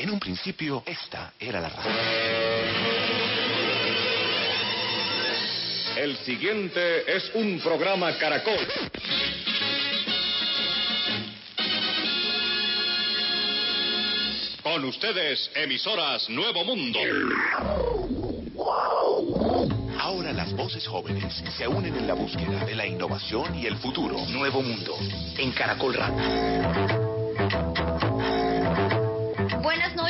En un principio, esta era la radio. El siguiente es un programa Caracol. Con ustedes, emisoras Nuevo Mundo. Ahora las voces jóvenes se unen en la búsqueda de la innovación y el futuro. Nuevo Mundo, en Caracol Radio.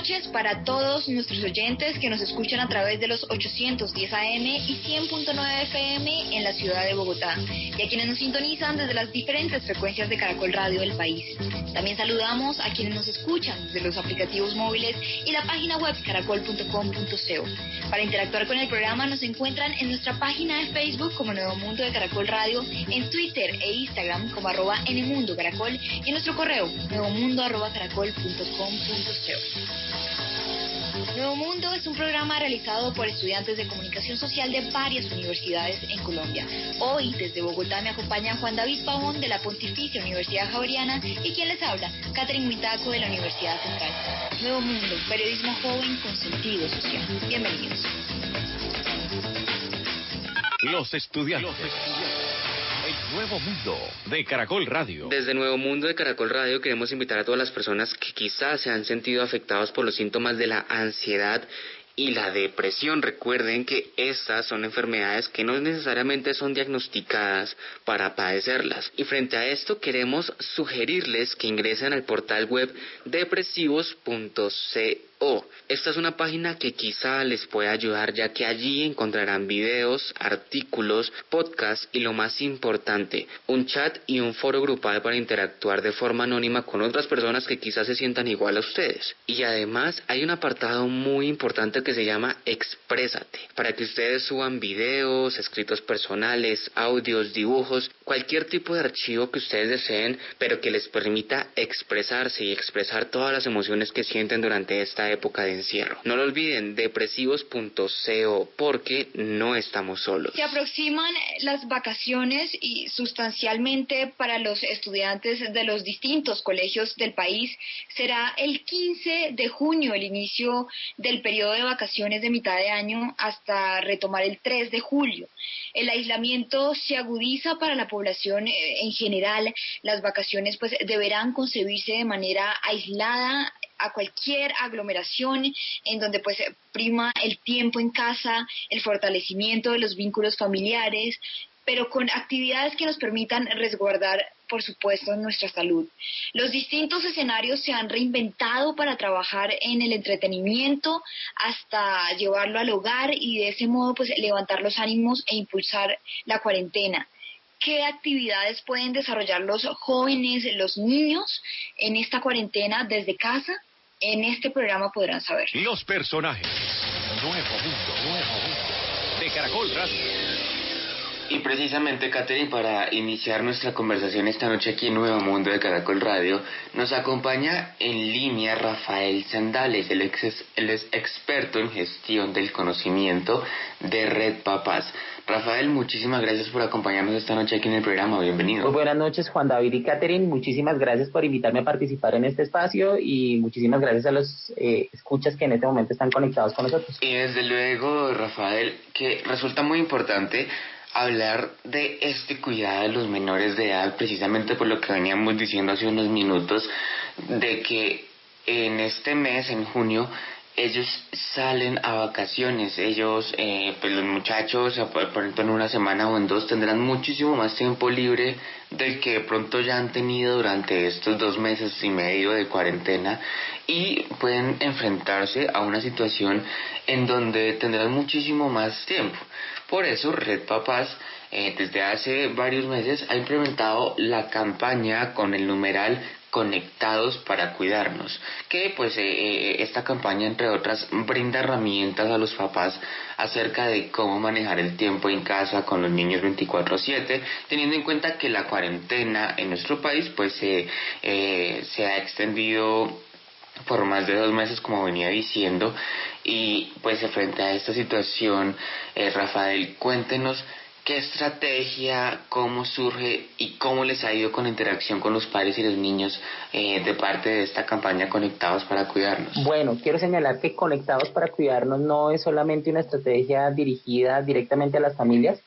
Noches para todos nuestros oyentes que nos escuchan a través de los 810 AM y 100.9 FM en la ciudad de Bogotá y a quienes nos sintonizan desde las diferentes frecuencias de Caracol Radio del país. También saludamos a quienes nos escuchan desde los aplicativos móviles y la página web caracol.com.co. Para interactuar con el programa nos encuentran en nuestra página de Facebook como Nuevo Mundo de Caracol Radio, en Twitter e Instagram como arroba Caracol y en nuestro correo nuevomundo arroba Nuevo Mundo es un programa realizado por estudiantes de comunicación social de varias universidades en Colombia. Hoy, desde Bogotá, me acompaña Juan David Pavón de la Pontificia Universidad Javeriana y quien les habla, Catherine Mitaco de la Universidad Central. Nuevo Mundo, periodismo joven con sentido social. Bienvenidos. Los estudiantes. El Nuevo Mundo de Caracol Radio. Desde Nuevo Mundo de Caracol Radio queremos invitar a todas las personas que quizás se han sentido afectados por los síntomas de la ansiedad y la depresión. Recuerden que estas son enfermedades que no necesariamente son diagnosticadas para padecerlas. Y frente a esto queremos sugerirles que ingresen al portal web depresivos.co esta es una página que quizá les pueda ayudar ya que allí encontrarán videos, artículos, podcasts y lo más importante, un chat y un foro grupal para interactuar de forma anónima con otras personas que quizás se sientan igual a ustedes. Y además hay un apartado muy importante que se llama Exprésate, para que ustedes suban videos, escritos personales, audios, dibujos, cualquier tipo de archivo que ustedes deseen, pero que les permita expresarse y expresar todas las emociones que sienten durante esta época de encierro. No lo olviden, depresivos.co, porque no estamos solos. Se aproximan las vacaciones y sustancialmente para los estudiantes de los distintos colegios del país será el 15 de junio el inicio del periodo de vacaciones de mitad de año hasta retomar el 3 de julio. El aislamiento se agudiza para la población eh, en general. Las vacaciones pues deberán concebirse de manera aislada a cualquier aglomeración en donde pues prima el tiempo en casa, el fortalecimiento de los vínculos familiares, pero con actividades que nos permitan resguardar, por supuesto, nuestra salud. Los distintos escenarios se han reinventado para trabajar en el entretenimiento hasta llevarlo al hogar y de ese modo pues levantar los ánimos e impulsar la cuarentena qué actividades pueden desarrollar los jóvenes, los niños en esta cuarentena desde casa en este programa podrán saber. Los personajes. Nuevo mundo, nuevo mundo. De Caracol Radio. Y precisamente, Catherine, para iniciar nuestra conversación esta noche aquí en Nuevo Mundo de Caracol Radio, nos acompaña en línea Rafael Sandales, él es, es experto en gestión del conocimiento de Red Papás. Rafael, muchísimas gracias por acompañarnos esta noche aquí en el programa. Bienvenido. Muy buenas noches, Juan David y Catherine. Muchísimas gracias por invitarme a participar en este espacio y muchísimas gracias a los eh, escuchas que en este momento están conectados con nosotros. Y desde luego, Rafael, que resulta muy importante hablar de este cuidado de los menores de edad, precisamente por lo que veníamos diciendo hace unos minutos, de que en este mes, en junio, ellos salen a vacaciones, ellos, eh, pues los muchachos, ejemplo en una semana o en dos, tendrán muchísimo más tiempo libre del que de pronto ya han tenido durante estos dos meses y medio de cuarentena y pueden enfrentarse a una situación en donde tendrán muchísimo más tiempo. Por eso Red Papás eh, desde hace varios meses ha implementado la campaña con el numeral conectados para cuidarnos que pues eh, eh, esta campaña entre otras brinda herramientas a los papás acerca de cómo manejar el tiempo en casa con los niños 24/7 teniendo en cuenta que la cuarentena en nuestro país pues se ha extendido por más de dos meses como venía diciendo y pues frente a esta situación Rafael cuéntenos ¿Qué estrategia, cómo surge y cómo les ha ido con la interacción con los padres y los niños eh, de parte de esta campaña Conectados para Cuidarnos? Bueno, quiero señalar que Conectados para Cuidarnos no es solamente una estrategia dirigida directamente a las familias,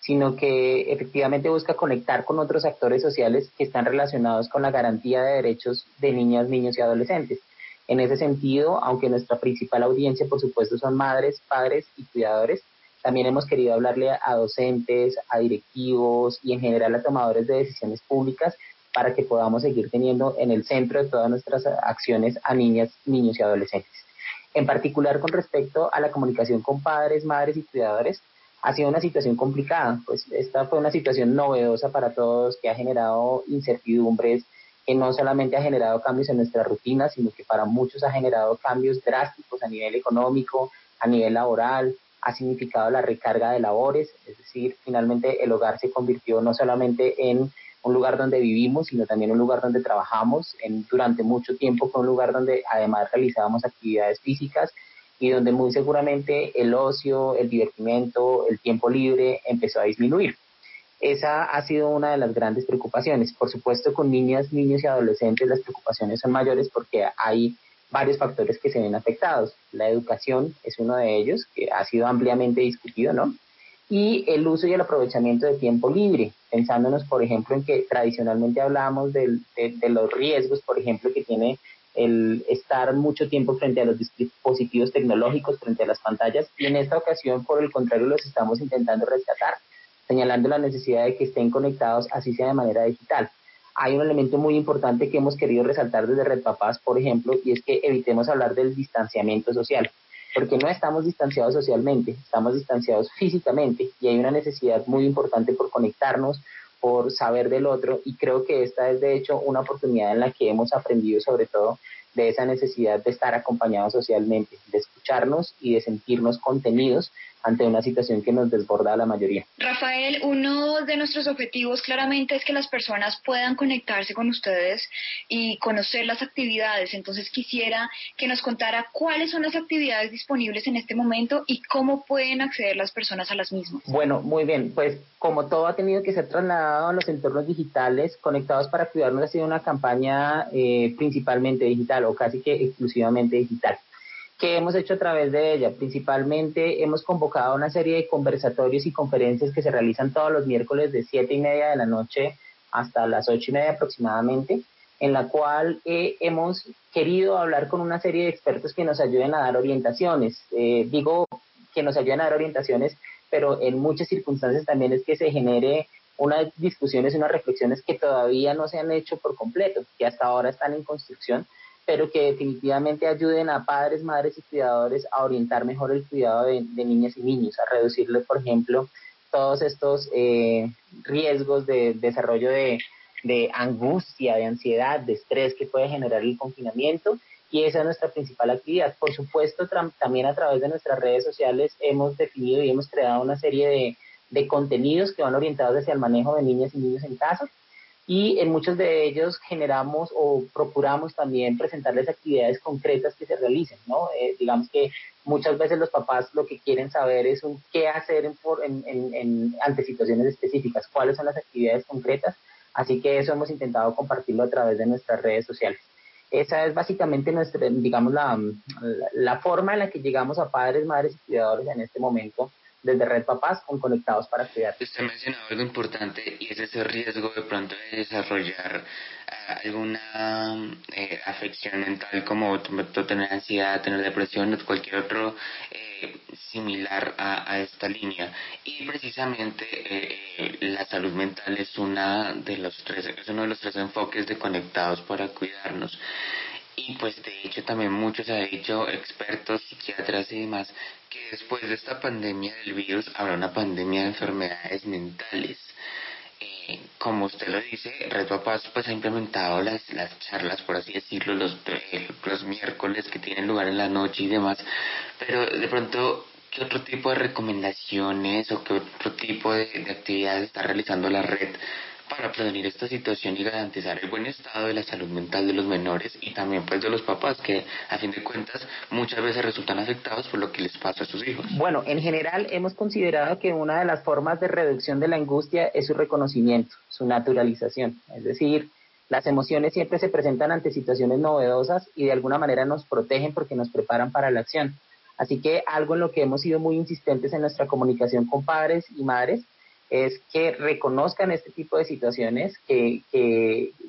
sino que efectivamente busca conectar con otros actores sociales que están relacionados con la garantía de derechos de niñas, niños y adolescentes. En ese sentido, aunque nuestra principal audiencia, por supuesto, son madres, padres y cuidadores, también hemos querido hablarle a docentes, a directivos y en general a tomadores de decisiones públicas para que podamos seguir teniendo en el centro de todas nuestras acciones a niñas, niños y adolescentes. En particular con respecto a la comunicación con padres, madres y cuidadores, ha sido una situación complicada, pues esta fue una situación novedosa para todos que ha generado incertidumbres, que no solamente ha generado cambios en nuestra rutina, sino que para muchos ha generado cambios drásticos a nivel económico, a nivel laboral, ha significado la recarga de labores, es decir, finalmente el hogar se convirtió no solamente en un lugar donde vivimos, sino también un lugar donde trabajamos. En, durante mucho tiempo fue un lugar donde además realizábamos actividades físicas y donde muy seguramente el ocio, el divertimento, el tiempo libre empezó a disminuir. Esa ha sido una de las grandes preocupaciones. Por supuesto, con niñas, niños y adolescentes las preocupaciones son mayores porque hay varios factores que se ven afectados. La educación es uno de ellos, que ha sido ampliamente discutido, ¿no? Y el uso y el aprovechamiento de tiempo libre, pensándonos, por ejemplo, en que tradicionalmente hablábamos de, de los riesgos, por ejemplo, que tiene el estar mucho tiempo frente a los dispositivos tecnológicos, frente a las pantallas, y en esta ocasión, por el contrario, los estamos intentando rescatar, señalando la necesidad de que estén conectados, así sea de manera digital. Hay un elemento muy importante que hemos querido resaltar desde Red Papás, por ejemplo, y es que evitemos hablar del distanciamiento social, porque no estamos distanciados socialmente, estamos distanciados físicamente y hay una necesidad muy importante por conectarnos, por saber del otro y creo que esta es de hecho una oportunidad en la que hemos aprendido sobre todo de esa necesidad de estar acompañados socialmente, de escucharnos y de sentirnos contenidos ante una situación que nos desborda a la mayoría. Rafael, uno de nuestros objetivos claramente es que las personas puedan conectarse con ustedes y conocer las actividades. Entonces quisiera que nos contara cuáles son las actividades disponibles en este momento y cómo pueden acceder las personas a las mismas. Bueno, muy bien. Pues como todo ha tenido que ser trasladado a los entornos digitales, Conectados para Cuidarnos ha sido una campaña eh, principalmente digital o casi que exclusivamente digital. ¿Qué hemos hecho a través de ella? Principalmente hemos convocado una serie de conversatorios y conferencias que se realizan todos los miércoles de siete y media de la noche hasta las ocho y media aproximadamente, en la cual eh, hemos querido hablar con una serie de expertos que nos ayuden a dar orientaciones. Eh, digo que nos ayuden a dar orientaciones, pero en muchas circunstancias también es que se genere unas discusiones unas reflexiones que todavía no se han hecho por completo, que hasta ahora están en construcción, pero que definitivamente ayuden a padres, madres y cuidadores a orientar mejor el cuidado de, niñas y niños, a reducirle, por ejemplo, todos estos eh, riesgos de desarrollo de, angustia, de ansiedad, de estrés que puede generar el confinamiento. Y esa es nuestra principal actividad. Por supuesto, también a través de nuestras redes sociales hemos definido y hemos creado una serie de contenidos que van orientados hacia el manejo de niñas y niños en casa y en muchos de ellos generamos o procuramos también presentarles actividades concretas que se realicen, ¿no? Eh, digamos que muchas veces los papás lo que quieren saber es un, qué hacer en, en, en, ante situaciones específicas, cuáles son las actividades concretas, así que eso hemos intentado compartirlo a través de nuestras redes sociales. Esa es básicamente nuestra, digamos, la, la forma en la que llegamos a padres, madres y cuidadores en este momento desde Red Papás con Conectados para Cuidar. Usted mencionó algo importante y es ese riesgo de pronto de desarrollar ah, alguna eh, afección mental como tener ansiedad, tener depresión o cualquier otro eh, similar a, esta línea. Y precisamente eh, la salud mental es, una de los tres, es uno de los tres enfoques de Conectados para Cuidarnos. Y pues de hecho también muchos han dicho, expertos, psiquiatras y demás, que después de esta pandemia del virus habrá una pandemia de enfermedades mentales. Eh, como usted lo dice, Red Papás pues ha implementado las, las charlas, por así decirlo, los, eh, los miércoles que tienen lugar en la noche y demás, pero de pronto, ¿qué otro tipo de recomendaciones o qué otro tipo de, de actividades está realizando la red para prevenir esta situación y garantizar el buen estado de la salud mental de los menores y también pues de los papás que a fin de cuentas muchas veces resultan afectados por lo que les pasa a sus hijos. Bueno, en general hemos considerado que una de las formas de reducción de la angustia es su reconocimiento, su naturalización, es decir, las emociones siempre se presentan ante situaciones novedosas y de alguna manera nos protegen porque nos preparan para la acción. Así que algo en lo que hemos sido muy insistentes en nuestra comunicación con padres y madres es que reconozcan este tipo de situaciones, que,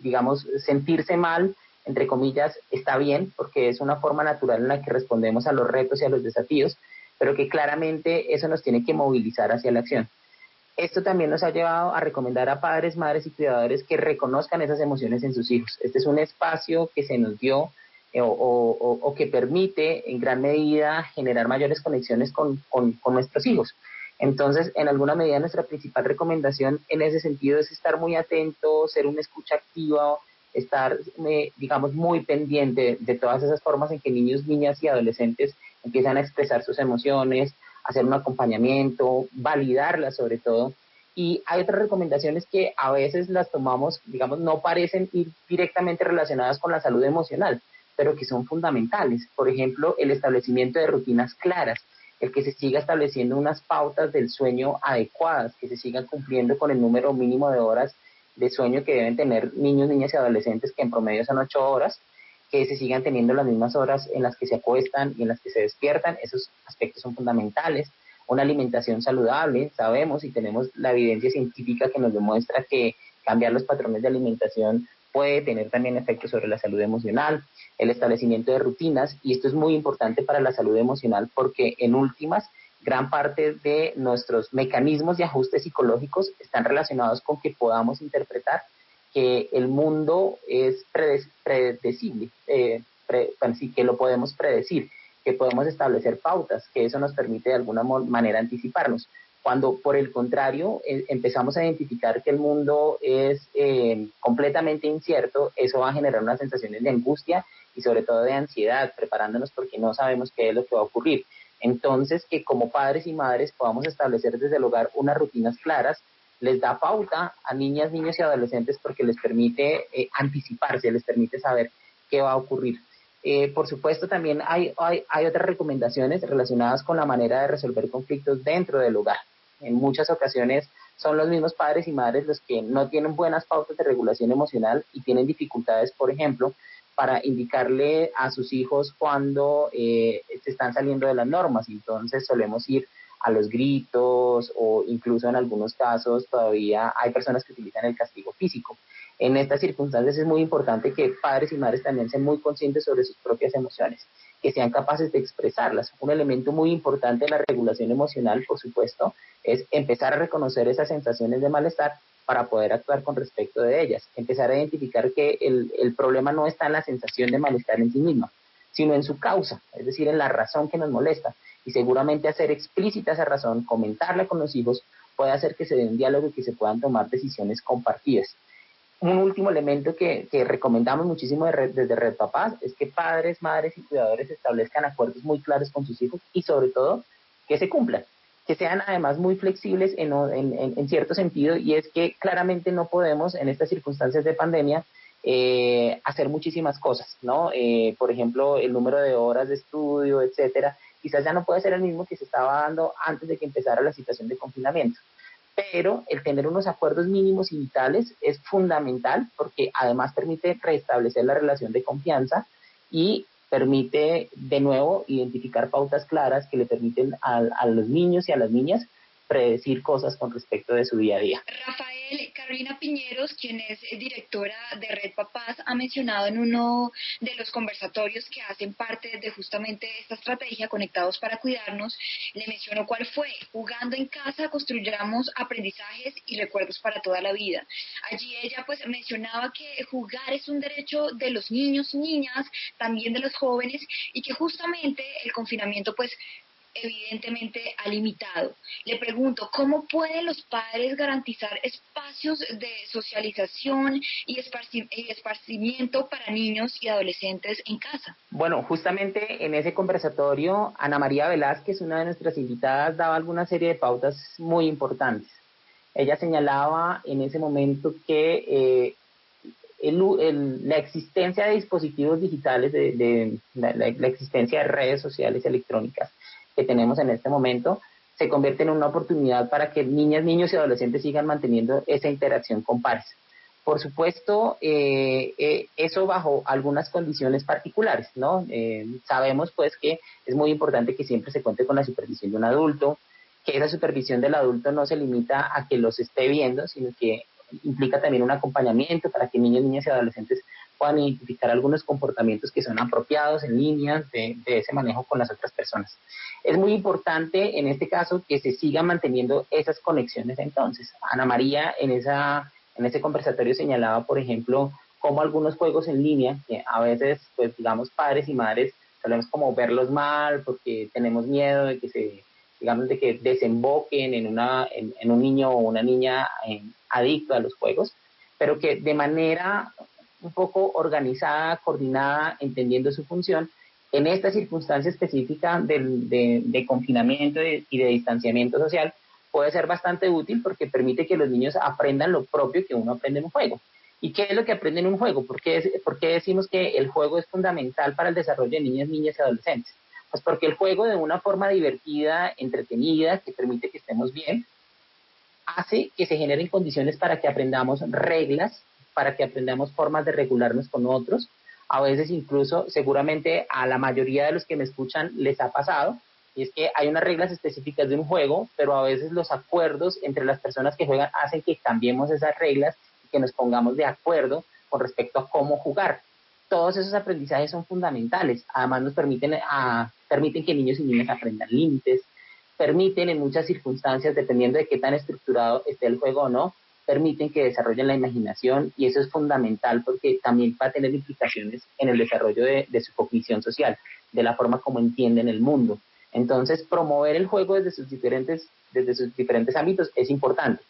digamos, sentirse mal, entre comillas, está bien, porque es una forma natural en la que respondemos a los retos y a los desafíos, pero que claramente eso nos tiene que movilizar hacia la acción. Esto también nos ha llevado a recomendar a padres, madres y cuidadores que reconozcan esas emociones en sus hijos. Este es un espacio que se nos dio eh, o, que permite en gran medida generar mayores conexiones con nuestros hijos. Entonces, en alguna medida, nuestra principal recomendación en ese sentido es estar muy atento, ser una escucha activa, estar, eh, digamos, muy pendiente de todas esas formas en que niños, niñas y adolescentes empiezan a expresar sus emociones, hacer un acompañamiento, validarlas sobre todo. Y hay otras recomendaciones que a veces las tomamos, digamos, no parecen ir directamente relacionadas con la salud emocional, pero que son fundamentales. Por ejemplo, el establecimiento de rutinas claras el que se siga estableciendo unas pautas del sueño adecuadas, que se sigan cumpliendo con el número mínimo de horas de sueño que deben tener niños, niñas y adolescentes, que en promedio son ocho horas, que se sigan teniendo las mismas horas en las que se acuestan y en las que se despiertan, esos aspectos son fundamentales. Una alimentación saludable, sabemos y tenemos la evidencia científica que nos demuestra que cambiar los patrones de alimentación puede tener también efectos sobre la salud emocional, el establecimiento de rutinas, y esto es muy importante para la salud emocional porque en últimas, gran parte de nuestros mecanismos de ajuste psicológicos están relacionados con que podamos interpretar que el mundo es predecible, eh, que lo podemos predecir, que podemos establecer pautas, que eso nos permite de alguna manera anticiparnos. Cuando por el contrario eh, empezamos a identificar que el mundo es eh, completamente incierto, eso va a generar unas sensaciones de angustia y sobre todo de ansiedad, preparándonos porque no sabemos qué es lo que va a ocurrir. Entonces, que como padres y madres podamos establecer desde el hogar unas rutinas claras, les da pauta a niñas, niños y adolescentes porque les permite eh, anticiparse, les permite saber qué va a ocurrir. Por supuesto, también hay, hay, hay otras recomendaciones relacionadas con la manera de resolver conflictos dentro del hogar en muchas ocasiones son los mismos padres y madres los que no tienen buenas pautas de regulación emocional y tienen dificultades, por ejemplo, para indicarle a sus hijos cuando eh, se están saliendo de las normas. Entonces solemos ir a los gritos o incluso en algunos casos todavía hay personas que utilizan el castigo físico. En estas circunstancias es muy importante que padres y madres también sean muy conscientes sobre sus propias emociones que sean capaces de expresarlas. Un elemento muy importante de la regulación emocional, por supuesto, es empezar a reconocer esas sensaciones de malestar para poder actuar con respecto de ellas. Empezar a identificar que el, problema no está en la sensación de malestar en sí misma, sino en su causa, es decir, en la razón que nos molesta. Y seguramente hacer explícita esa razón, comentarla con los hijos, puede hacer que se dé un diálogo y que se puedan tomar decisiones compartidas un último elemento que, recomendamos muchísimo desde Red Papás es que padres, madres y cuidadores establezcan acuerdos muy claros con sus hijos y sobre todo que se cumplan, que sean además muy flexibles en, cierto sentido y es que claramente no podemos en estas circunstancias de pandemia eh, hacer muchísimas cosas, ¿no? Eh, por ejemplo, el número de horas de estudio, etcétera, quizás ya no puede ser el mismo que se estaba dando antes de que empezara la situación de confinamiento pero el tener unos acuerdos mínimos y vitales es fundamental porque además permite restablecer la relación de confianza y permite de nuevo identificar pautas claras que le permiten a, a los niños y a las niñas predecir cosas con respecto de su día a día. Rafael, Carolina Piñeros, quien es directora de Red Papás, ha mencionado en uno de los conversatorios que hacen parte de justamente esta estrategia Conectados para Cuidarnos, le mencionó cuál fue, jugando en casa construyamos aprendizajes y recuerdos para toda la vida. Allí ella pues mencionaba que jugar es un derecho de los niños niñas, también de los jóvenes, y que justamente el confinamiento pues evidentemente ha limitado. Le pregunto, ¿cómo pueden los padres garantizar espacios de socialización y, esparcimiento para niños y adolescentes en casa? Bueno, justamente en ese conversatorio, Ana María Velázquez, una de nuestras invitadas, daba alguna serie de pautas muy importantes. ella señalaba en ese momento que eh, la existencia de dispositivos digitales, de, la, existencia de redes sociales electrónicas que tenemos en este momento, se convierte en una oportunidad para que niñas, niños y adolescentes sigan manteniendo esa interacción con pares. Por supuesto, eh, eh, eso bajo algunas condiciones particulares, ¿no? Eh, sabemos pues que es muy importante que siempre se cuente con la supervisión de un adulto, que esa supervisión del adulto no se limita a que los esté viendo, sino que implica también un acompañamiento para que niños, niñas y adolescentes puedan identificar algunos comportamientos que son apropiados en línea de, ese manejo con las otras personas. Es muy importante en este caso que se sigan manteniendo esas conexiones entonces. Ana María en, esa, en ese conversatorio señalaba, por ejemplo, cómo algunos juegos en línea, que a veces, pues digamos, padres y madres solemos como verlos mal porque tenemos miedo de que se digamos, de que desemboquen en, una, en, un niño o una niña eh, adicto a los juegos, pero que de manera un poco organizada, coordinada, entendiendo su función, en esta circunstancia específica de, de, confinamiento y de distanciamiento social, puede ser bastante útil porque permite que los niños aprendan lo propio que uno aprende en un juego. ¿Y qué es lo que aprenden en un juego? ¿Por qué, ¿Por qué decimos que el juego es fundamental para el desarrollo de niñas, niñas y adolescentes? Pues porque el juego de una forma divertida, entretenida, que permite que estemos bien, hace que se generen condiciones para que aprendamos reglas, para que aprendamos formas de regularnos con otros. A veces incluso, seguramente a la mayoría de los que me escuchan les ha pasado, y es que hay unas reglas específicas de un juego, pero a veces los acuerdos entre las personas que juegan hacen que cambiemos esas reglas y que nos pongamos de acuerdo con respecto a cómo jugar todos esos aprendizajes son fundamentales. Además nos permiten, a, permiten que niños y niñas aprendan límites, permiten en muchas circunstancias, dependiendo de qué tan estructurado esté el juego o no, permiten que desarrollen la imaginación y eso es fundamental porque también va a tener implicaciones en el desarrollo de, de su cognición social, de la forma como entienden el mundo. Entonces, promover el juego desde sus diferentes, desde sus diferentes ámbitos es importante.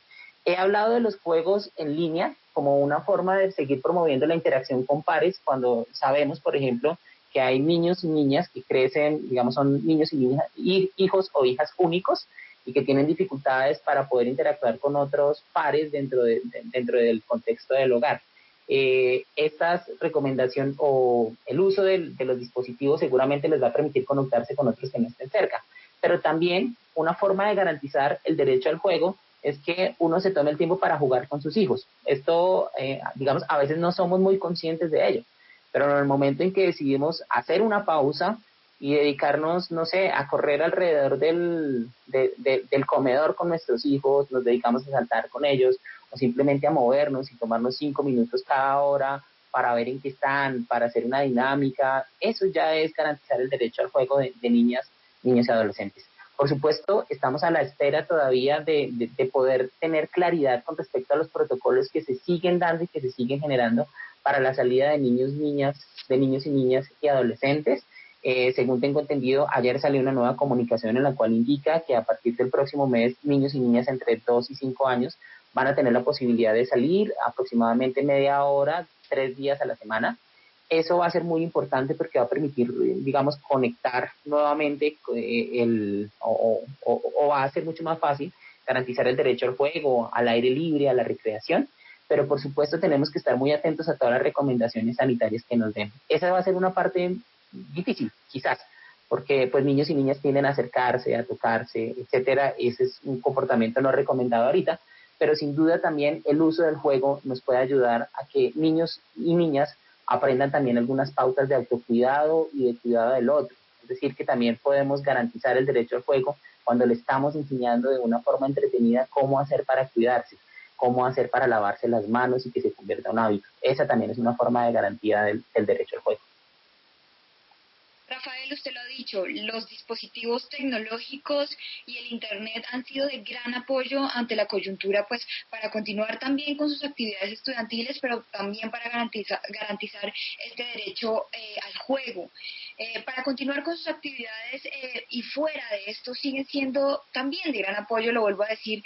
He hablado de los juegos en línea como una forma de seguir promoviendo la interacción con pares cuando sabemos, por ejemplo, que hay niños y niñas que crecen, digamos, son niños y niñas, hijos o hijas únicos y que tienen dificultades para poder interactuar con otros pares dentro, de, dentro del contexto del hogar. Eh, estas recomendaciones o el uso de, de los dispositivos seguramente les va a permitir conectarse con otros que no estén cerca, pero también una forma de garantizar el derecho al juego es que uno se tome el tiempo para jugar con sus hijos. Esto, eh, digamos, a veces no somos muy conscientes de ello, pero en el momento en que decidimos hacer una pausa y dedicarnos, no sé, a correr alrededor del, del comedor con nuestros hijos, nos dedicamos a saltar con ellos o simplemente a movernos y tomarnos cinco minutos cada hora para ver en qué están, para hacer una dinámica, eso ya es garantizar el derecho al juego de, de niñas, niños y adolescentes. Por supuesto, estamos a la espera todavía de, poder tener claridad con respecto a los protocolos que se siguen dando y que se siguen generando para la salida de niños, niñas, de niños y niñas y adolescentes. Eh, según tengo entendido, ayer salió una nueva comunicación en la cual indica que a partir del próximo mes, niños y niñas entre 2 y 5 años van a tener la posibilidad de salir aproximadamente media hora, tres días a la semana eso va a ser muy importante porque va a permitir, digamos, conectar nuevamente eh, el, o, va a ser mucho más fácil garantizar el derecho al juego, al aire libre, a la recreación, pero por supuesto tenemos que estar muy atentos a todas las recomendaciones sanitarias que nos den. Esa va a ser una parte difícil, quizás, porque pues niños y niñas tienden a acercarse, a tocarse, etcétera. Ese es un comportamiento no recomendado ahorita, pero sin duda también el uso del juego nos puede ayudar a que niños y niñas aprendan también algunas pautas de autocuidado y de cuidado del otro. Es decir, que también podemos garantizar el derecho al juego cuando le estamos enseñando de una forma entretenida cómo hacer para cuidarse, cómo hacer para lavarse las manos y que se convierta en un hábito. Esa también es una forma de garantía del, del derecho al juego. Rafael, usted lo ha dicho, los dispositivos tecnológicos y el Internet han sido de gran apoyo ante la coyuntura, pues para continuar también con sus actividades estudiantiles, pero también para garantizar, este derecho eh, al juego. Eh, para continuar con sus actividades eh, y fuera de esto siguen siendo también de gran apoyo, lo vuelvo a decir,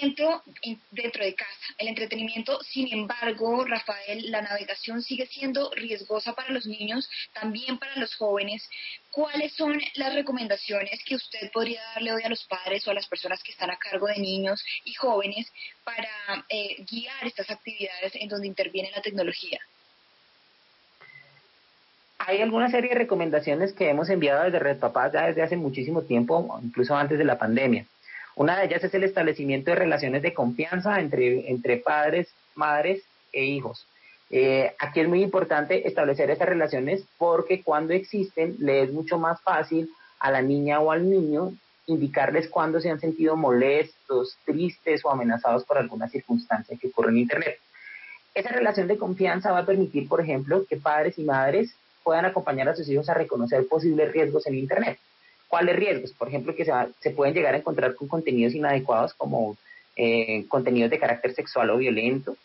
dentro, dentro de casa. El entretenimiento, sin embargo, Rafael, la navegación sigue siendo riesgosa para los niños, también para los jóvenes. ¿Cuáles son las recomendaciones que usted podría darle hoy a los padres o a las personas que están a cargo de niños y jóvenes para eh, guiar estas actividades en donde interviene la tecnología? hay alguna serie de recomendaciones que hemos enviado desde Red Papás ya desde hace muchísimo tiempo, incluso antes de la pandemia. Una de ellas es el establecimiento de relaciones de confianza entre, padres, madres e hijos. Eh, aquí es muy importante establecer esas relaciones porque cuando existen le es mucho más fácil a la niña o al niño indicarles cuando se han sentido molestos, tristes o amenazados por alguna circunstancia que ocurre en Internet. Esa relación de confianza va a permitir, por ejemplo, que padres y madres puedan acompañar a sus hijos a reconocer posibles riesgos en Internet. ¿Cuáles riesgos? Por ejemplo, que se, pueden llegar a encontrar con contenidos inadecuados como eh, contenidos de carácter sexual o violento,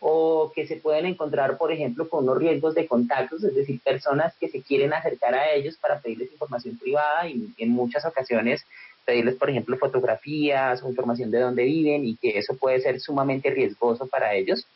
o que se pueden encontrar, por ejemplo, con unos riesgos de contactos, es decir, personas que se quieren acercar a ellos para pedirles información privada y en muchas ocasiones pedirles, por ejemplo, fotografías o información de dónde viven y que eso puede ser sumamente riesgoso para ellos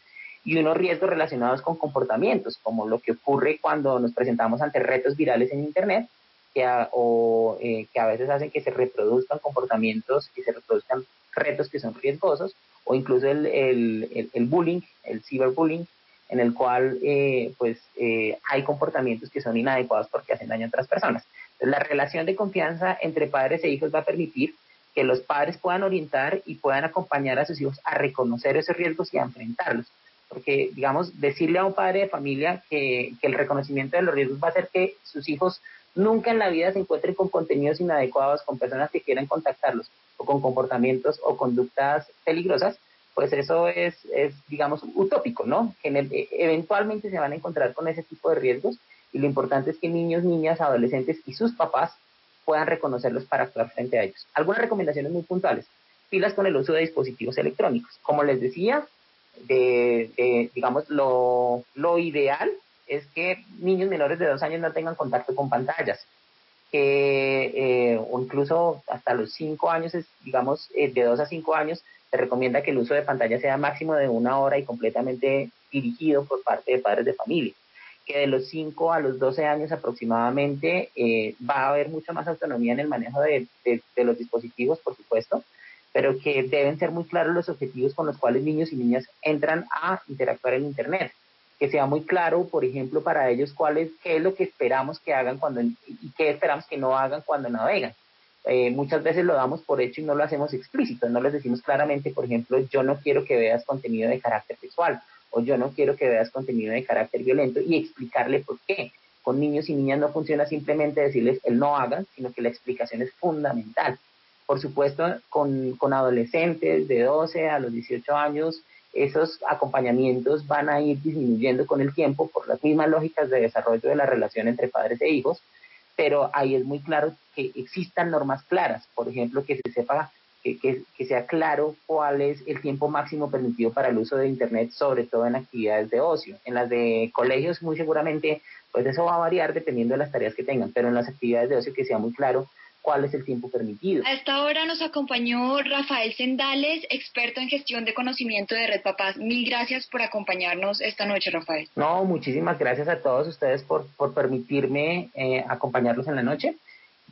y unos riesgos relacionados con comportamientos, como lo que ocurre cuando nos presentamos ante retos virales en Internet, que a, o eh, que a veces hacen que se reproduzcan comportamientos, que se reproduzcan retos que son riesgosos, o incluso el, el, el, bullying, el ciberbullying, en el cual eh, pues eh, hay comportamientos que son inadecuados porque hacen daño a otras personas. La relación de confianza entre padres e hijos va a permitir que los padres puedan orientar y puedan acompañar a sus hijos a reconocer esos riesgos y a enfrentarlos porque, digamos, decirle a un padre de familia que, el reconocimiento de los riesgos va a hacer que sus hijos nunca en la vida se encuentren con contenidos inadecuados, con personas que quieran contactarlos, o con comportamientos o conductas peligrosas, pues eso es, es digamos, utópico, ¿no? Que e, eventualmente se van a encontrar con ese tipo de riesgos y lo importante es que niños, niñas, adolescentes y sus papás puedan reconocerlos para actuar frente a ellos. Algunas recomendaciones muy puntuales. Pilas con el uso de dispositivos electrónicos. Como les decía, de, digamos, lo, lo, ideal es que niños menores de dos años no tengan contacto con pantallas, que, eh, incluso hasta los cinco años, digamos, eh, de dos a cinco años, se recomienda que el uso de pantalla sea máximo de una hora y completamente dirigido por parte de padres de familia que de los 5 a los 12 años aproximadamente eh, va a haber mucha más autonomía en el manejo de, de, los dispositivos, por supuesto, pero que deben ser muy claros los objetivos con los cuales niños y niñas entran a interactuar en Internet. Que sea muy claro, por ejemplo, para ellos cuál es, qué es lo que esperamos que hagan cuando y qué esperamos que no hagan cuando navegan. Eh, muchas veces lo damos por hecho y no lo hacemos explícito, no les decimos claramente, por ejemplo, yo no quiero que veas contenido de carácter sexual o yo no quiero que veas contenido de carácter violento y explicarle por qué. Con niños y niñas no funciona simplemente decirles el no hagan, sino que la explicación es fundamental. Por supuesto, con, con adolescentes de 12 a los 18 años, esos acompañamientos van a ir disminuyendo con el tiempo por las mismas lógicas de desarrollo de la relación entre padres e hijos, pero ahí es muy claro que existan normas claras, por ejemplo, que se sepa, que, que, que, sea claro cuál es el tiempo máximo permitido para el uso de Internet, sobre todo en actividades de ocio. En las de colegios, muy seguramente, pues eso va a variar dependiendo de las tareas que tengan, pero en las actividades de ocio que sea muy claro cuál es el tiempo permitido. A esta hora nos acompañó Rafael Sendales, experto en gestión de conocimiento de Red Papás. Mil gracias por acompañarnos esta noche, Rafael. No, muchísimas gracias a todos ustedes por, por permitirme eh, acompañarlos en la noche.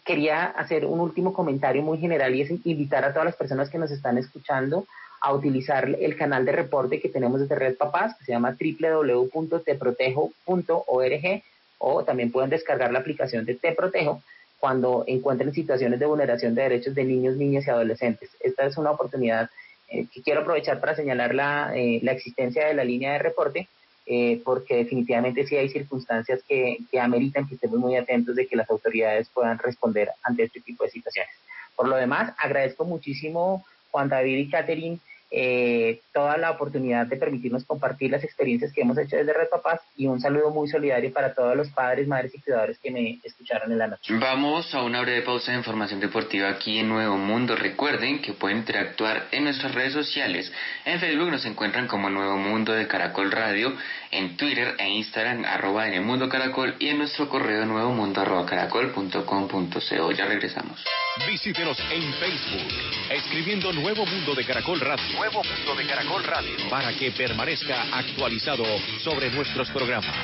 Quería hacer un último comentario muy general y es invitar a todas las personas que nos están escuchando a utilizar el canal de reporte que tenemos desde Red Papás, que se llama www.teprotejo.org o también pueden descargar la aplicación de Te Protejo cuando encuentren situaciones de vulneración de derechos de niños, niñas y adolescentes. Esta es una oportunidad eh, que quiero aprovechar para señalar la, eh, la, existencia de la línea de reporte, eh, porque definitivamente sí hay circunstancias que, que ameritan que estemos muy atentos de que las autoridades puedan responder ante este tipo de situaciones. Por lo demás, agradezco muchísimo Juan David y Catherine eh, toda la oportunidad de permitirnos compartir las experiencias que hemos hecho desde Red Papás y un saludo muy solidario para todos los padres, madres y cuidadores que me escucharon en la noche. Vamos a una breve pausa de información deportiva aquí en Nuevo Mundo. Recuerden que pueden interactuar en nuestras redes sociales. En Facebook nos encuentran como Nuevo Mundo de Caracol Radio en Twitter e Instagram, arroba en el mundo caracol y en nuestro correo nuevo mundo arroba caracol.com.co. Ya regresamos. Visítenos en Facebook, escribiendo Nuevo Mundo de Caracol Radio. Nuevo Mundo de Caracol Radio. Para que permanezca actualizado sobre nuestros programas.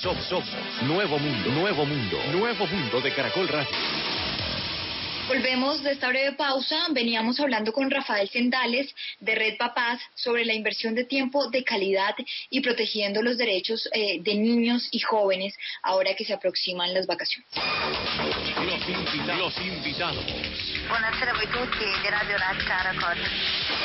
Somos Nuevo Mundo, Nuevo Mundo, Nuevo Mundo de Caracol Radio. Volvemos de esta breve pausa. Veníamos hablando con Rafael Sendales de Red Papás sobre la inversión de tiempo de calidad y protegiendo los derechos eh, de niños y jóvenes ahora que se aproximan las vacaciones. Los, invitados. Los invitados. Buonasera a voi tutti di Radio Caracol.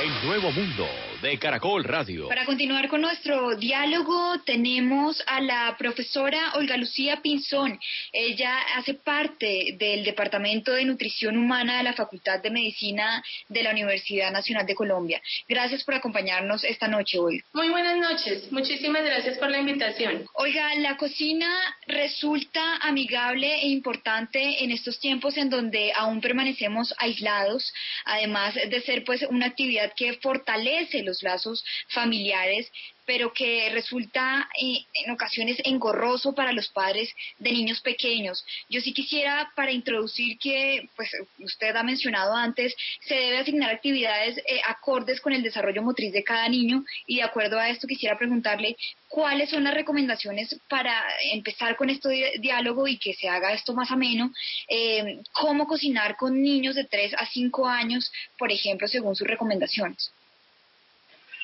En Nuevo Mundo de Caracol Radio. Para continuar con nuestro diálogo, tenemos a la profesora Olga Lucía Pinzón. Ella hace parte del Departamento de Nutrición Humana de la Facultad de Medicina de la Universidad Nacional de Colombia. Gracias por acompañarnos esta noche, Olga. Muy buenas noches. Muchísimas gracias por la invitación. Oiga, la cocina resulta amigable e importante en estos tiempos en donde aún permanecemos aislados, además de ser pues una actividad que fortalece los lazos familiares pero que resulta eh, en ocasiones engorroso para los padres de niños pequeños. Yo sí quisiera, para introducir que, pues usted ha mencionado antes, se debe asignar actividades eh, acordes con el desarrollo motriz de cada niño y de acuerdo a esto quisiera preguntarle cuáles son las recomendaciones para empezar con este diálogo y que se haga esto más ameno, eh, cómo cocinar con niños de 3 a 5 años, por ejemplo, según sus recomendaciones.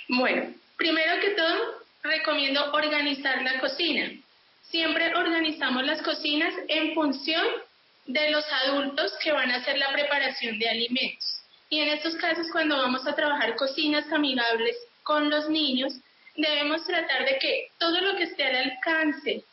Bueno, Primero que todo, recomiendo organizar la cocina. Siempre organizamos las cocinas en función de los adultos que van a hacer la preparación de alimentos. Y en estos casos, cuando vamos a trabajar cocinas amigables con los niños, debemos tratar de que todo lo que esté al alcance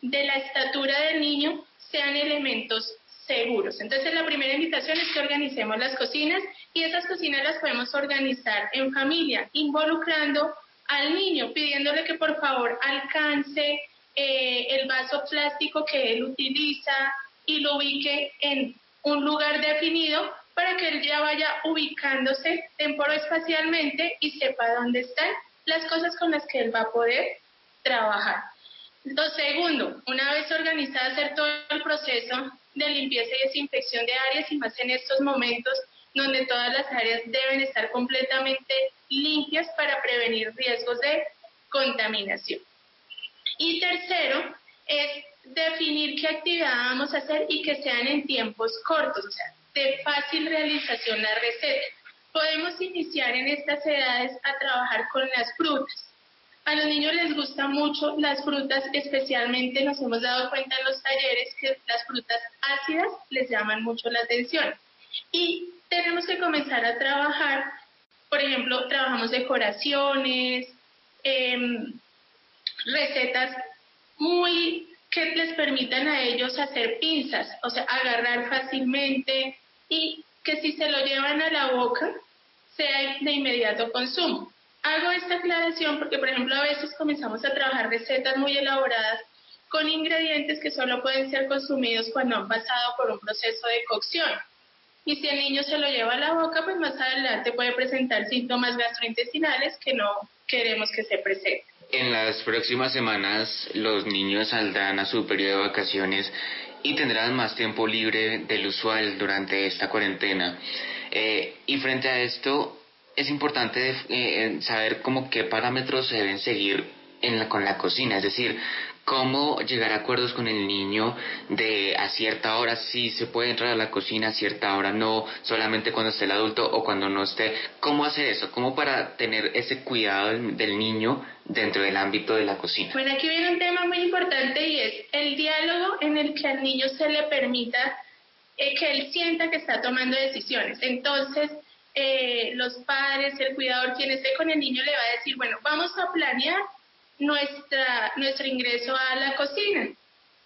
de la estatura del niño sean elementos seguros. Entonces, la primera invitación es que organicemos las cocinas y esas cocinas las podemos organizar en familia, involucrando al niño pidiéndole que por favor alcance eh, el vaso plástico que él utiliza y lo ubique en un lugar definido para que él ya vaya ubicándose temporoespacialmente y sepa dónde están las cosas con las que él va a poder trabajar. Lo segundo, una vez organizado hacer todo el proceso de limpieza y desinfección de áreas y más en estos momentos donde todas las áreas deben estar completamente limpias para prevenir riesgos de contaminación. Y tercero, es definir qué actividad vamos a hacer y que sean en tiempos cortos, o sea, de fácil realización la receta. Podemos iniciar en estas edades a trabajar con las frutas. A los niños les gustan mucho las frutas, especialmente nos hemos dado cuenta en los talleres que las frutas ácidas les llaman mucho la atención. Y tenemos que comenzar a trabajar, por ejemplo, trabajamos decoraciones, em, recetas muy que les permitan a ellos hacer pinzas, o sea, agarrar fácilmente y que si se lo llevan a la boca sea de inmediato consumo. Hago esta aclaración porque, por ejemplo, a veces comenzamos a trabajar recetas muy elaboradas con ingredientes que solo pueden ser consumidos cuando han pasado por un proceso de cocción. Y si el niño se lo lleva a la boca, pues más adelante puede presentar síntomas gastrointestinales que no queremos que se presenten. En las próximas semanas los niños saldrán a su periodo de vacaciones y tendrán más tiempo libre del usual durante esta cuarentena. Eh, y frente a esto es importante eh, saber cómo qué parámetros se deben seguir en la, con la cocina, es decir, cómo llegar a acuerdos con el niño de a cierta hora sí se puede entrar a la cocina, a cierta hora no, solamente cuando esté el adulto o cuando no esté. ¿Cómo hacer eso? ¿Cómo para tener ese cuidado del, niño dentro del ámbito de la cocina? Bueno, aquí viene un tema muy importante y es el diálogo en el que al niño se le permita eh, que él sienta que está tomando decisiones. Entonces, eh, los padres, el cuidador, quien esté con el niño, le va a decir, bueno, vamos a planear nuestra, nuestro ingreso a la cocina.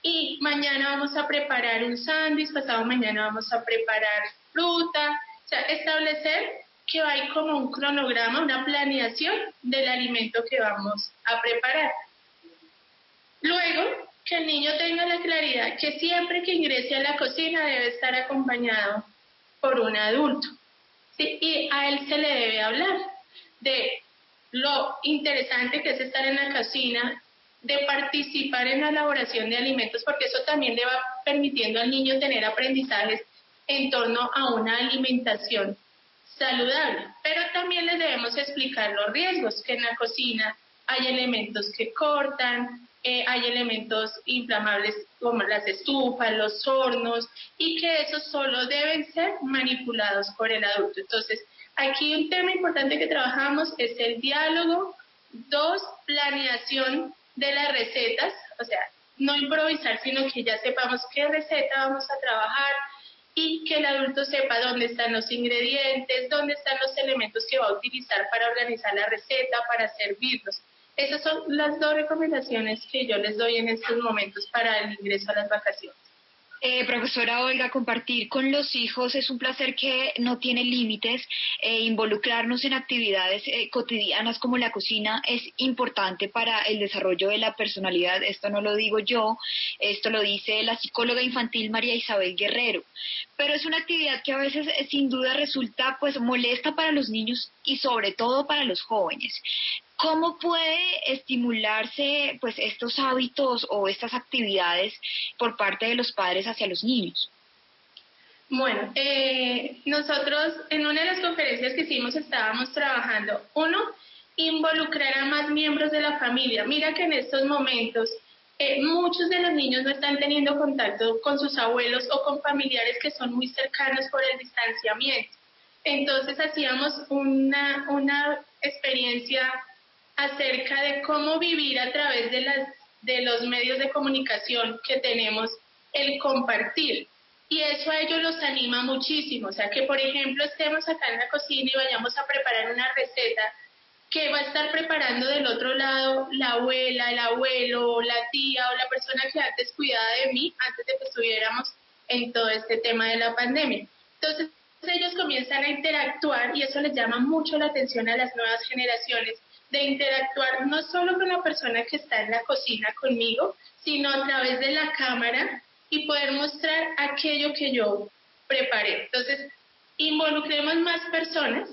Y mañana vamos a preparar un sándwich, pasado mañana vamos a preparar fruta, o sea, establecer que hay como un cronograma, una planeación del alimento que vamos a preparar. Luego, que el niño tenga la claridad que siempre que ingrese a la cocina debe estar acompañado por un adulto. ¿Sí? y a él se le debe hablar de lo interesante que es estar en la cocina, de participar en la elaboración de alimentos, porque eso también le va permitiendo al niño tener aprendizajes en torno a una alimentación saludable. Pero también les debemos explicar los riesgos, que en la cocina hay elementos que cortan, eh, hay elementos inflamables como las estufas, los hornos, y que esos solo deben ser manipulados por el adulto. Entonces, aquí un tema importante que trabajamos es el diálogo, dos, planeación de las recetas, o sea, no improvisar, sino que ya sepamos qué receta vamos a trabajar y que el adulto sepa dónde están los ingredientes, dónde están los elementos que va a utilizar para organizar la receta, para servirlos. Esas son las dos recomendaciones que yo les doy en estos momentos para el ingreso a las vacaciones. Eh, profesora Olga, compartir con los hijos es un placer que no tiene límites. Eh, involucrarnos en actividades eh, cotidianas como la cocina es importante para el desarrollo de la personalidad. Esto no lo digo yo, esto lo dice la psicóloga infantil María Isabel Guerrero. Pero es una actividad que a veces sin duda resulta pues molesta para los niños y sobre todo para los jóvenes. ¿Cómo puede estimularse pues estos hábitos o estas actividades por parte de los padres hacia los niños? Bueno, eh, nosotros en una de las conferencias que hicimos estábamos trabajando, uno, involucrar a más miembros de la familia. Mira que en estos momentos eh, muchos de los niños no están teniendo contacto con sus abuelos o con familiares que son muy cercanos por el distanciamiento. Entonces hacíamos una, una experiencia acerca de cómo vivir a través de, las, de los medios de comunicación que tenemos el compartir. Y eso a ellos los anima muchísimo. O sea, que por ejemplo estemos acá en la cocina y vayamos a preparar una receta que va a estar preparando del otro lado la abuela, el abuelo, la tía o la persona que antes cuidaba de mí, antes de que estuviéramos en todo este tema de la pandemia. Entonces ellos comienzan a interactuar y eso les llama mucho la atención a las nuevas generaciones de interactuar no solo con la persona que está en la cocina conmigo, sino a través de la cámara y poder mostrar aquello que yo preparé. Entonces, involucremos más personas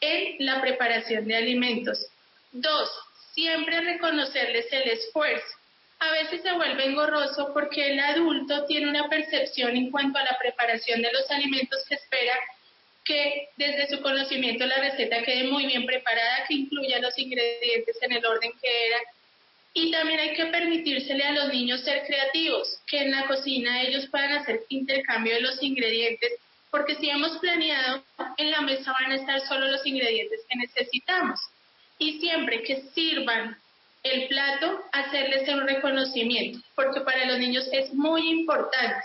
en la preparación de alimentos. Dos, siempre reconocerles el esfuerzo. A veces se vuelve engorroso porque el adulto tiene una percepción en cuanto a la preparación de los alimentos que espera que desde su conocimiento la receta quede muy bien preparada, que incluya los ingredientes en el orden que era. Y también hay que permitírsele a los niños ser creativos, que en la cocina ellos puedan hacer intercambio de los ingredientes, porque si hemos planeado, en la mesa van a estar solo los ingredientes que necesitamos. Y siempre que sirvan el plato, hacerles un reconocimiento, porque para los niños es muy importante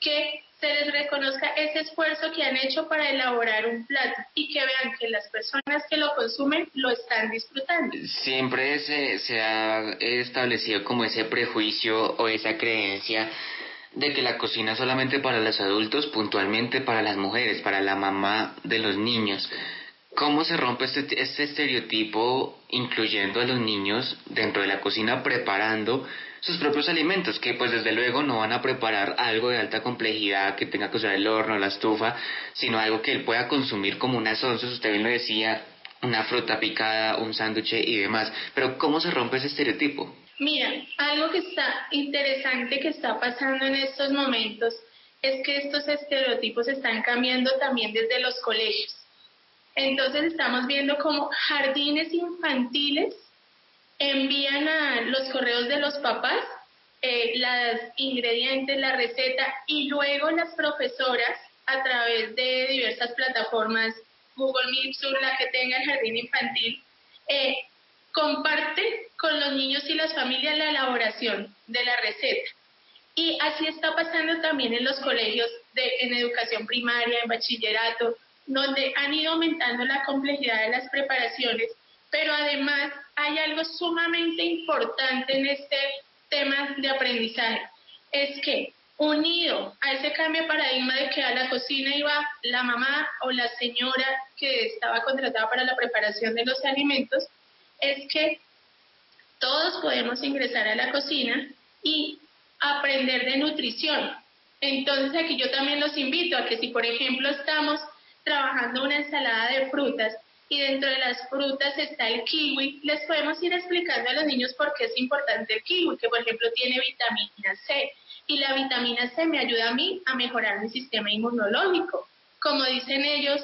que se les reconozca ese esfuerzo que han hecho para elaborar un plato y que vean que las personas que lo consumen lo están disfrutando. Siempre se, se ha establecido como ese prejuicio o esa creencia de que la cocina es solamente para los adultos, puntualmente para las mujeres, para la mamá de los niños. ¿Cómo se rompe este, este estereotipo incluyendo a los niños dentro de la cocina preparando sus propios alimentos, que pues desde luego no van a preparar algo de alta complejidad que tenga que usar el horno, la estufa, sino algo que él pueda consumir como unas onzas, usted bien lo decía, una fruta picada, un sándwich y demás. Pero ¿cómo se rompe ese estereotipo? Mira, algo que está interesante que está pasando en estos momentos es que estos estereotipos están cambiando también desde los colegios. Entonces estamos viendo como jardines infantiles envían a los correos de los papás eh, los ingredientes, la receta y luego las profesoras a través de diversas plataformas, Google Meet, Zoom, la que tenga el jardín infantil, eh, comparte con los niños y las familias la elaboración de la receta. Y así está pasando también en los colegios de, en educación primaria, en bachillerato, donde han ido aumentando la complejidad de las preparaciones, pero además hay algo sumamente importante en este tema de aprendizaje, es que unido a ese cambio de paradigma de que a la cocina iba la mamá o la señora que estaba contratada para la preparación de los alimentos, es que todos podemos ingresar a la cocina y aprender de nutrición. Entonces aquí yo también los invito a que si por ejemplo estamos trabajando una ensalada de frutas y dentro de las frutas está el kiwi, les podemos ir explicando a los niños por qué es importante el kiwi, que por ejemplo tiene vitamina C y la vitamina C me ayuda a mí a mejorar mi sistema inmunológico. Como dicen ellos,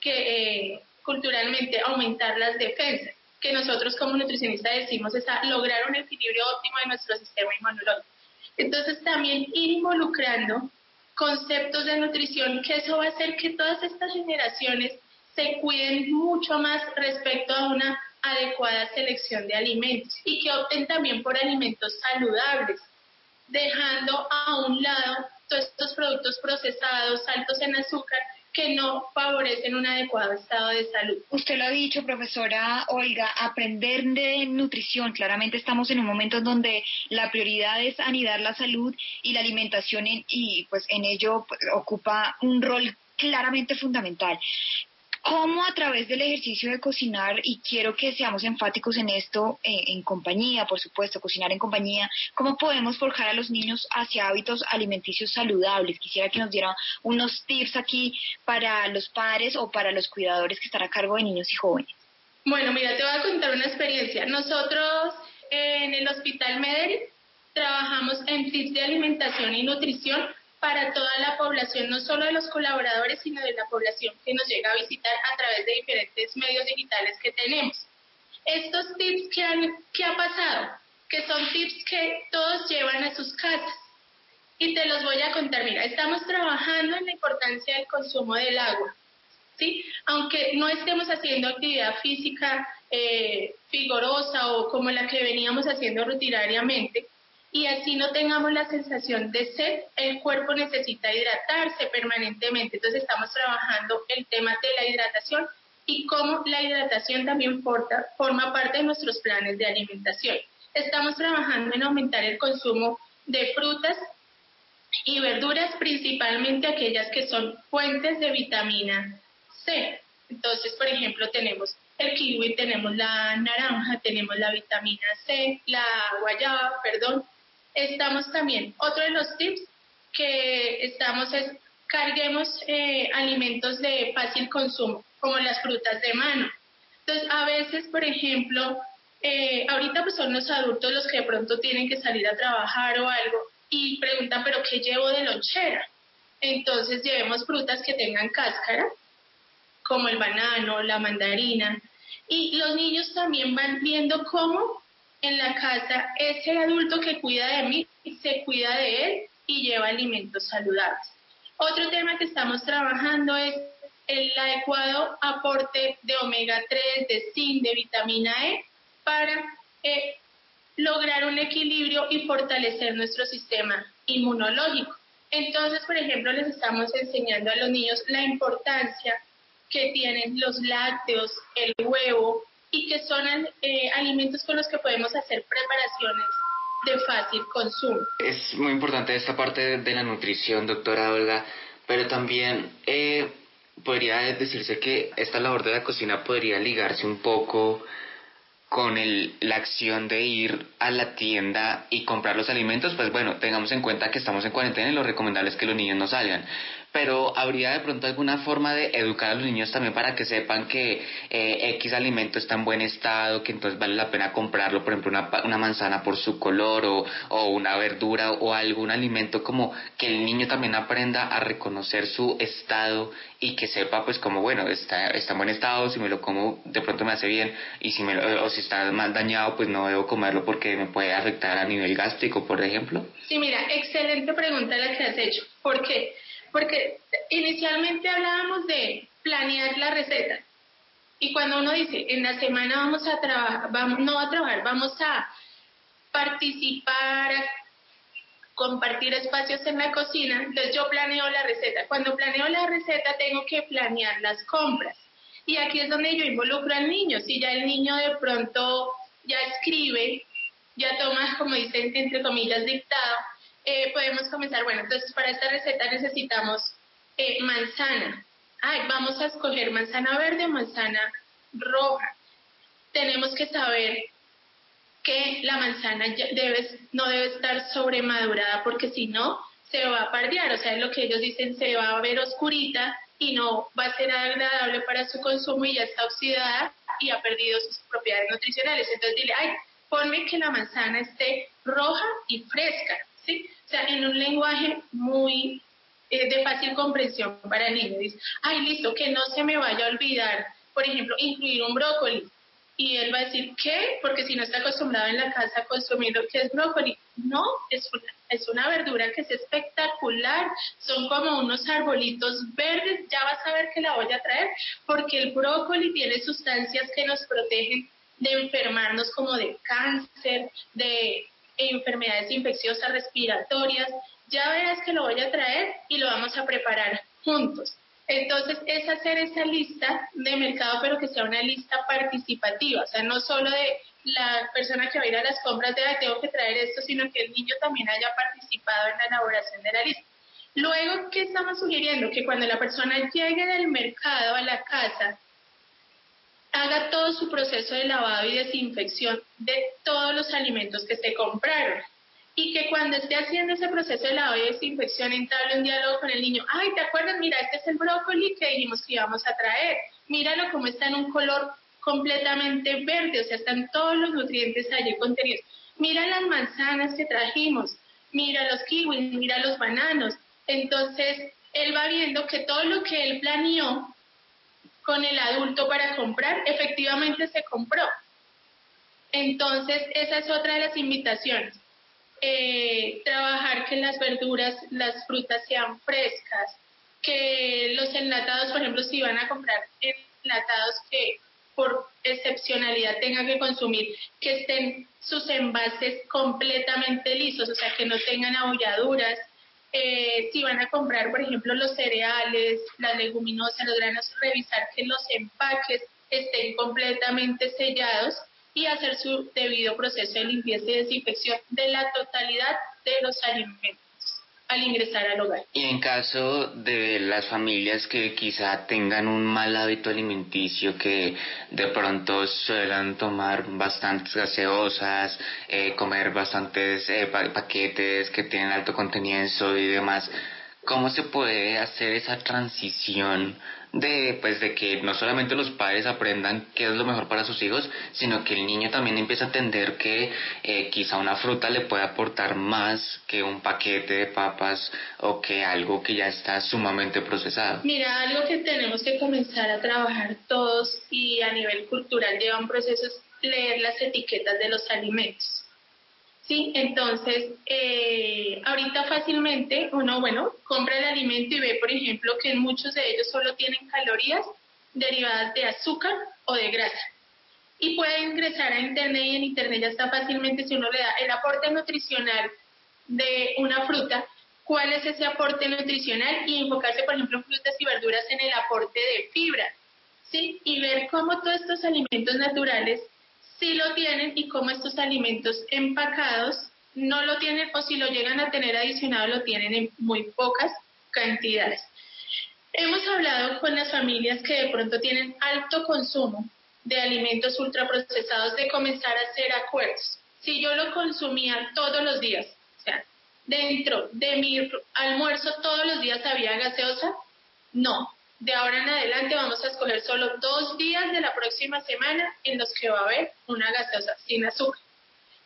que eh, culturalmente aumentar las defensas, que nosotros como nutricionistas decimos es a lograr un equilibrio óptimo de nuestro sistema inmunológico. Entonces también involucrando conceptos de nutrición, que eso va a hacer que todas estas generaciones se cuiden mucho más respecto a una adecuada selección de alimentos y que opten también por alimentos saludables, dejando a un lado todos estos productos procesados, altos en azúcar, que no favorecen un adecuado estado de salud. Usted lo ha dicho, profesora Olga, aprender de nutrición. Claramente estamos en un momento en donde la prioridad es anidar la salud y la alimentación y pues en ello pues, ocupa un rol claramente fundamental cómo a través del ejercicio de cocinar, y quiero que seamos enfáticos en esto, eh, en compañía, por supuesto, cocinar en compañía, cómo podemos forjar a los niños hacia hábitos alimenticios saludables. Quisiera que nos dieran unos tips aquí para los padres o para los cuidadores que están a cargo de niños y jóvenes. Bueno, mira, te voy a contar una experiencia. Nosotros en el Hospital Medellín trabajamos en tips de alimentación y nutrición para toda la población, no solo de los colaboradores, sino de la población que nos llega a visitar a través de diferentes medios digitales que tenemos. Estos tips que han que ha pasado, que son tips que todos llevan a sus casas. Y te los voy a contar. Mira, estamos trabajando en la importancia del consumo del agua. ¿sí? Aunque no estemos haciendo actividad física eh, vigorosa o como la que veníamos haciendo rutinariamente, y así no tengamos la sensación de sed, el cuerpo necesita hidratarse permanentemente. Entonces estamos trabajando el tema de la hidratación y cómo la hidratación también forma parte de nuestros planes de alimentación. Estamos trabajando en aumentar el consumo de frutas y verduras, principalmente aquellas que son fuentes de vitamina C. Entonces, por ejemplo, tenemos el kiwi, tenemos la naranja, tenemos la vitamina C, la guayaba, perdón, estamos también, otro de los tips que estamos es carguemos eh, alimentos de fácil consumo, como las frutas de mano. Entonces, a veces, por ejemplo, eh, ahorita pues son los adultos los que de pronto tienen que salir a trabajar o algo y preguntan, pero ¿qué llevo de lonchera? Entonces, llevemos frutas que tengan cáscara, como el banano, la mandarina. Y los niños también van viendo cómo en la casa, ese adulto que cuida de mí se cuida de él y lleva alimentos saludables. Otro tema que estamos trabajando es el adecuado aporte de omega 3, de zinc, de vitamina E para eh, lograr un equilibrio y fortalecer nuestro sistema inmunológico. Entonces, por ejemplo, les estamos enseñando a los niños la importancia que tienen los lácteos, el huevo, y que son eh, alimentos con los que podemos hacer preparaciones de fácil consumo. Es muy importante esta parte de la nutrición, doctora Olga, pero también eh, podría decirse que esta labor de la cocina podría ligarse un poco con el, la acción de ir a la tienda y comprar los alimentos, pues bueno, tengamos en cuenta que estamos en cuarentena y lo recomendable es que los niños no salgan pero habría de pronto alguna forma de educar a los niños también para que sepan que eh, X alimento está en buen estado, que entonces vale la pena comprarlo, por ejemplo, una, una manzana por su color o, o una verdura o algún alimento como que el niño también aprenda a reconocer su estado y que sepa pues como bueno, está, está en buen estado, si me lo como de pronto me hace bien y si me o si está mal dañado pues no debo comerlo porque me puede afectar a nivel gástrico, por ejemplo. Sí, mira, excelente pregunta la que has hecho. ¿Por qué? Porque inicialmente hablábamos de planear la receta. Y cuando uno dice, en la semana vamos a trabajar, vamos, no a trabajar, vamos a participar, compartir espacios en la cocina, entonces yo planeo la receta. Cuando planeo la receta tengo que planear las compras. Y aquí es donde yo involucro al niño. Si ya el niño de pronto ya escribe, ya toma, como dicen, entre comillas, dictado, eh, podemos comenzar, bueno, entonces para esta receta necesitamos eh, manzana. Ay, vamos a escoger manzana verde o manzana roja. Tenemos que saber que la manzana debe, no debe estar sobremadurada porque si no, se va a pardear. O sea, lo que ellos dicen, se va a ver oscurita y no va a ser agradable para su consumo y ya está oxidada y ha perdido sus propiedades nutricionales. Entonces dile, ay, ponme que la manzana esté roja y fresca, ¿sí? O sea, en un lenguaje muy eh, de fácil comprensión para el niño. Dice, ay, listo, que no se me vaya a olvidar, por ejemplo, incluir un brócoli. Y él va a decir, ¿qué? Porque si no está acostumbrado en la casa lo que es brócoli. No, es una, es una verdura que es espectacular. Son como unos arbolitos verdes. Ya vas a ver que la voy a traer, porque el brócoli tiene sustancias que nos protegen de enfermarnos como de cáncer, de enfermedades infecciosas respiratorias. Ya verás que lo voy a traer y lo vamos a preparar juntos. Entonces, es hacer esa lista de mercado, pero que sea una lista participativa, o sea, no solo de la persona que va a ir a las compras de, tengo que traer esto, sino que el niño también haya participado en la elaboración de la lista. Luego, ¿qué estamos sugiriendo? Que cuando la persona llegue del mercado a la casa, haga todo su proceso de lavado y desinfección de todos los alimentos que se compraron. Y que cuando esté haciendo ese proceso de lavado y desinfección entable un diálogo con el niño. Ay, ¿te acuerdas? Mira, este es el brócoli que dijimos que íbamos a traer. Míralo como está en un color completamente verde, o sea, están todos los nutrientes allí contenidos. Mira las manzanas que trajimos, mira los kiwis, mira los bananos. Entonces, él va viendo que todo lo que él planeó con el adulto para comprar, efectivamente se compró. Entonces, esa es otra de las invitaciones. Eh, trabajar que las verduras, las frutas sean frescas, que los enlatados, por ejemplo, si van a comprar enlatados que por excepcionalidad tengan que consumir, que estén sus envases completamente lisos, o sea, que no tengan abolladuras, eh, si van a comprar, por ejemplo, los cereales, las leguminosas, los granos, revisar que los empaques estén completamente sellados y hacer su debido proceso de limpieza y desinfección de la totalidad de los alimentos al ingresar al hogar. Y en caso de las familias que quizá tengan un mal hábito alimenticio, que de pronto suelen tomar bastantes gaseosas, eh, comer bastantes eh, paquetes que tienen alto contenido y demás, ¿cómo se puede hacer esa transición de pues de que no solamente los padres aprendan qué es lo mejor para sus hijos, sino que el niño también empieza a entender que eh, quizá una fruta le puede aportar más que un paquete de papas o que algo que ya está sumamente procesado. Mira, algo que tenemos que comenzar a trabajar todos y a nivel cultural lleva un proceso es leer las etiquetas de los alimentos. Sí, entonces, eh, ahorita fácilmente uno, bueno, compra el alimento y ve, por ejemplo, que muchos de ellos solo tienen calorías derivadas de azúcar o de grasa. Y puede ingresar a Internet y en Internet ya está fácilmente, si uno le da el aporte nutricional de una fruta, cuál es ese aporte nutricional y enfocarse, por ejemplo, en frutas y verduras en el aporte de fibra, ¿sí? Y ver cómo todos estos alimentos naturales si lo tienen y cómo estos alimentos empacados no lo tienen o si lo llegan a tener adicionado lo tienen en muy pocas cantidades. Hemos hablado con las familias que de pronto tienen alto consumo de alimentos ultraprocesados de comenzar a hacer acuerdos. Si yo lo consumía todos los días, o sea, dentro de mi almuerzo todos los días había gaseosa, no, de ahora en adelante vamos a escoger solo dos días de la próxima semana en los que va a haber una gaseosa sin azúcar.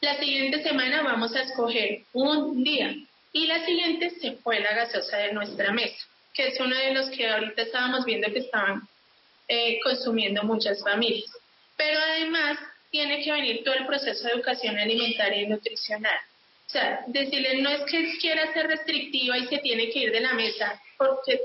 La siguiente semana vamos a escoger un día y la siguiente se fue la gaseosa de nuestra mesa, que es uno de los que ahorita estábamos viendo que estaban eh, consumiendo muchas familias. Pero además tiene que venir todo el proceso de educación alimentaria y nutricional. O sea, decirle no es que quiera ser restrictiva y se tiene que ir de la mesa, porque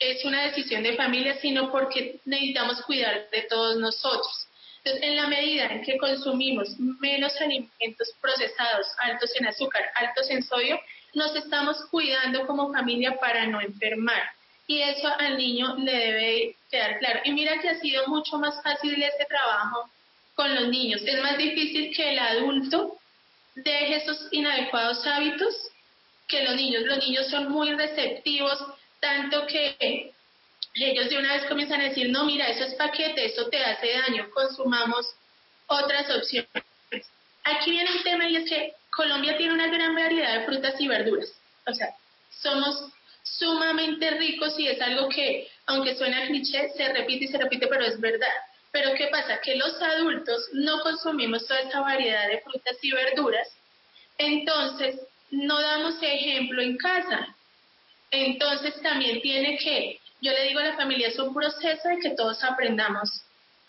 es una decisión de familia, sino porque necesitamos cuidar de todos nosotros. Entonces, en la medida en que consumimos menos alimentos procesados, altos en azúcar, altos en sodio, nos estamos cuidando como familia para no enfermar. Y eso al niño le debe quedar claro. Y mira que ha sido mucho más fácil este trabajo con los niños. Es más difícil que el adulto deje esos inadecuados hábitos que los niños. Los niños son muy receptivos tanto que ellos de una vez comienzan a decir, no, mira, eso es paquete, eso te hace daño, consumamos otras opciones. Aquí viene un tema y es que Colombia tiene una gran variedad de frutas y verduras. O sea, somos sumamente ricos y es algo que, aunque suena cliché, se repite y se repite, pero es verdad. Pero ¿qué pasa? Que los adultos no consumimos toda esta variedad de frutas y verduras, entonces no damos ejemplo en casa. Entonces también tiene que, yo le digo a la familia, es un proceso de que todos aprendamos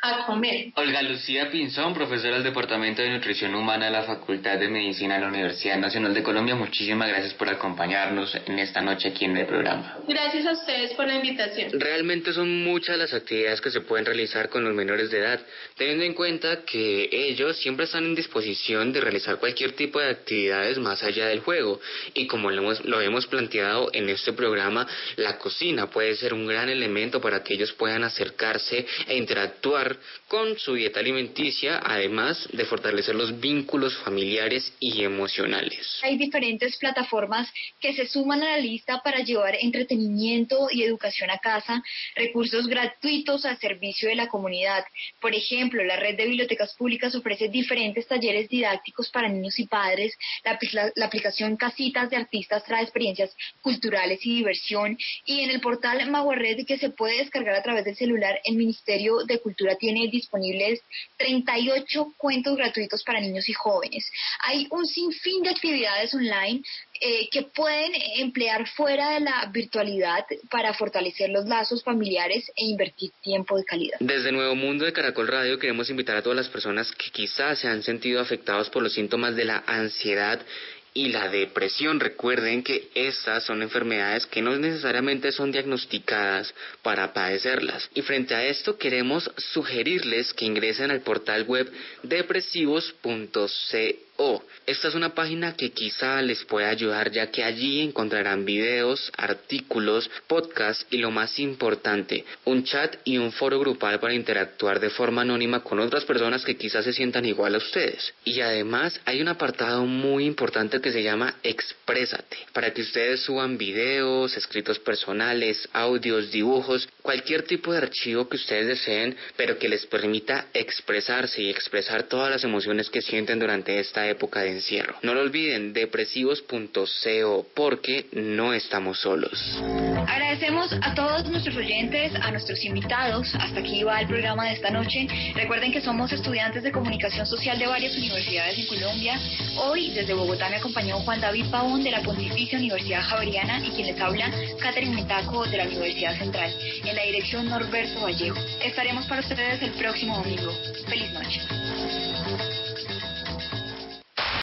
a comer. Olga Lucía Pinzón, profesora del Departamento de Nutrición Humana de la Facultad de Medicina de la Universidad Nacional de Colombia, muchísimas gracias por acompañarnos en esta noche aquí en el programa. Gracias a ustedes por la invitación. Realmente son muchas las actividades que se pueden realizar con los menores de edad, teniendo en cuenta que ellos siempre están en disposición de realizar cualquier tipo de actividades más allá del juego. Y como lo hemos, lo hemos planteado en este programa, la cocina puede ser un gran elemento para que ellos puedan acercarse e interactuar con su dieta alimenticia, además de fortalecer los vínculos familiares y emocionales. Hay diferentes plataformas que se suman a la lista para llevar entretenimiento y educación a casa, recursos gratuitos al servicio de la comunidad. Por ejemplo, la red de bibliotecas públicas ofrece diferentes talleres didácticos para niños y padres. La, la aplicación Casitas de Artistas trae experiencias culturales y diversión. Y en el portal Maguarred, que se puede descargar a través del celular, el Ministerio de Cultura tiene disponibles 38 cuentos gratuitos para niños y jóvenes. Hay un sinfín de actividades online eh, que pueden emplear fuera de la virtualidad para fortalecer los lazos familiares e invertir tiempo de calidad. Desde Nuevo Mundo de Caracol Radio queremos invitar a todas las personas que quizás se han sentido afectados por los síntomas de la ansiedad y la depresión. Recuerden que estas son enfermedades que no necesariamente son diagnosticadas para padecerlas. Y frente a esto queremos sugerirles que ingresen al portal web depresivos.co esta es una página que quizá les pueda ayudar ya que allí encontrarán videos, artículos, podcasts y lo más importante, un chat y un foro grupal para interactuar de forma anónima con otras personas que quizás se sientan igual a ustedes. Y además hay un apartado muy importante que se llama Exprésate, para que ustedes suban videos, escritos personales, audios, dibujos, cualquier tipo de archivo que ustedes deseen, pero que les permita expresarse y expresar todas las emociones que sienten durante esta época de encierro. No lo olviden, depresivos.co, porque no estamos solos. Agradecemos a todos nuestros oyentes, a nuestros invitados. Hasta aquí va el programa de esta noche. Recuerden que somos estudiantes de comunicación social de varias universidades en Colombia. Hoy, desde Bogotá, me acompañó Juan David Pavón de la Pontificia Universidad Javeriana y quien les habla, Catherine Metaco de la Universidad Central. En la dirección Norberto Vallejo. Estaremos para ustedes el próximo domingo. Feliz noche.